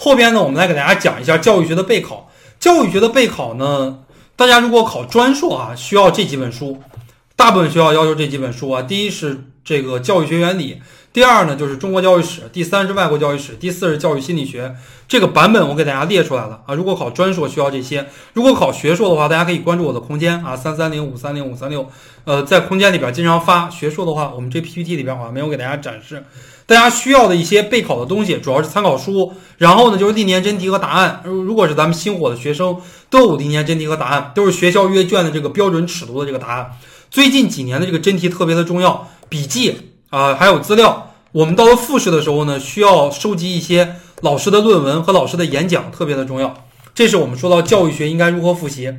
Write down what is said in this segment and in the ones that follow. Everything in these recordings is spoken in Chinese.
后边呢，我们来给大家讲一下教育学的备考。教育学的备考呢，大家如果考专硕啊，需要这几本书，大部分学校要求这几本书啊。第一是这个教育学原理，第二呢就是中国教育史，第三是外国教育史，第四是教育心理学。这个版本我给大家列出来了啊。如果考专硕需要这些，如果考学硕的话，大家可以关注我的空间啊，三三零五三零五三六。呃，在空间里边经常发学硕的话，我们这 PPT 里边好像没有给大家展示。大家需要的一些备考的东西，主要是参考书，然后呢就是历年真题和答案。如如果是咱们星火的学生，都有历年真题和答案，都是学校阅卷的这个标准尺度的这个答案。最近几年的这个真题特别的重要，笔记啊还有资料。我们到了复试的时候呢，需要收集一些老师的论文和老师的演讲，特别的重要。这是我们说到教育学应该如何复习。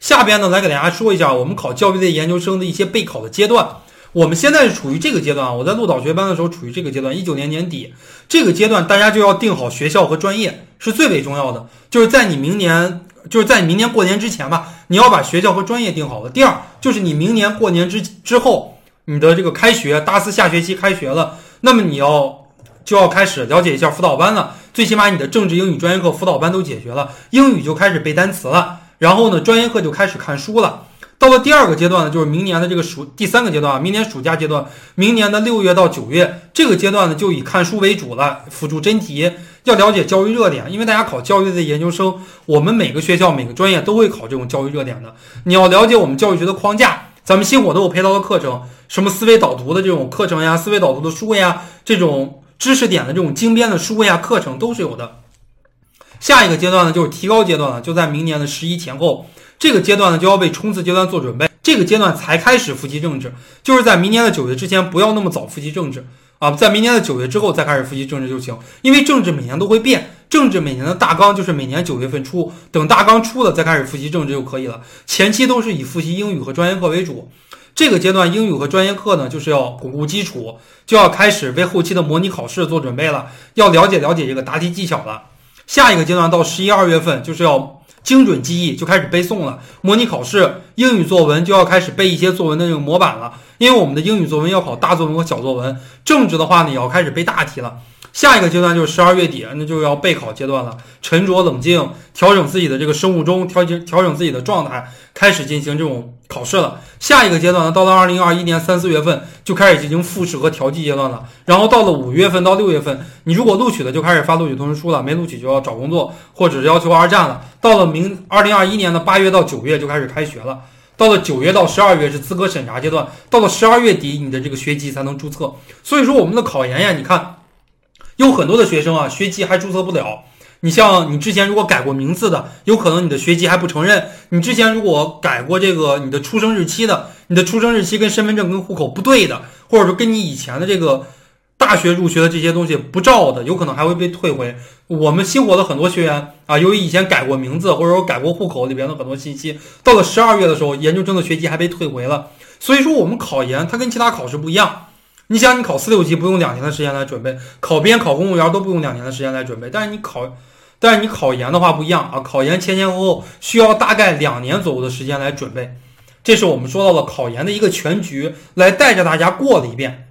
下边呢来给大家说一下我们考教育类研究生的一些备考的阶段。我们现在是处于这个阶段啊，我在录导学班的时候处于这个阶段，一九年年底这个阶段，大家就要定好学校和专业是最为重要的，就是在你明年，就是在你明年过年之前吧，你要把学校和专业定好了。第二，就是你明年过年之之后，你的这个开学，大四下学期开学了，那么你要就要开始了解一下辅导班了，最起码你的政治、英语专业课辅导班都解决了，英语就开始背单词了，然后呢，专业课就开始看书了。到了第二个阶段呢，就是明年的这个暑第三个阶段啊，明年暑假阶段，明年的六月到九月这个阶段呢，就以看书为主了，辅助真题，要了解教育热点，因为大家考教育类的研究生，我们每个学校每个专业都会考这种教育热点的，你要了解我们教育学的框架，咱们星火都有配套的课程，什么思维导图的这种课程呀，思维导图的书呀，这种知识点的这种精编的书呀，课程都是有的。下一个阶段呢，就是提高阶段了，就在明年的十一前后。这个阶段呢，就要为冲刺阶段做准备。这个阶段才开始复习政治，就是在明年的九月之前，不要那么早复习政治啊，在明年的九月之后再开始复习政治就行。因为政治每年都会变，政治每年的大纲就是每年九月份出，等大纲出了再开始复习政治就可以了。前期都是以复习英语和专业课为主。这个阶段英语和专业课呢，就是要巩固基础，就要开始为后期的模拟考试做准备了，要了解了解这个答题技巧了。下一个阶段到十一二月份就是要。精准记忆就开始背诵了，模拟考试英语作文就要开始背一些作文的这个模板了，因为我们的英语作文要考大作文和小作文，政治的话呢也要开始背大题了。下一个阶段就是十二月底，那就要备考阶段了，沉着冷静，调整自己的这个生物钟，调节调整自己的状态，开始进行这种考试了。下一个阶段呢，到了二零二一年三四月份就开始进行复试和调剂阶段了。然后到了五月份到六月份，你如果录取了，就开始发录取通知书了；没录取就要找工作或者要求二战了。到了明二零二一年的八月到九月就开始开学了。到了九月到十二月是资格审查阶段，到了十二月底你的这个学籍才能注册。所以说我们的考研呀，你看。有很多的学生啊，学籍还注册不了。你像你之前如果改过名字的，有可能你的学籍还不承认。你之前如果改过这个你的出生日期的，你的出生日期跟身份证跟户口不对的，或者说跟你以前的这个大学入学的这些东西不照的，有可能还会被退回。我们星火的很多学员啊，由于以前改过名字，或者说改过户口里边的很多信息，到了十二月的时候，研究生的学籍还被退回了。所以说我们考研它跟其他考试不一样。你想，你考四六级不用两年的时间来准备，考编、考公务员都不用两年的时间来准备。但是你考，但是你考研的话不一样啊，考研前前后后需要大概两年左右的时间来准备。这是我们说到了考研的一个全局，来带着大家过了一遍。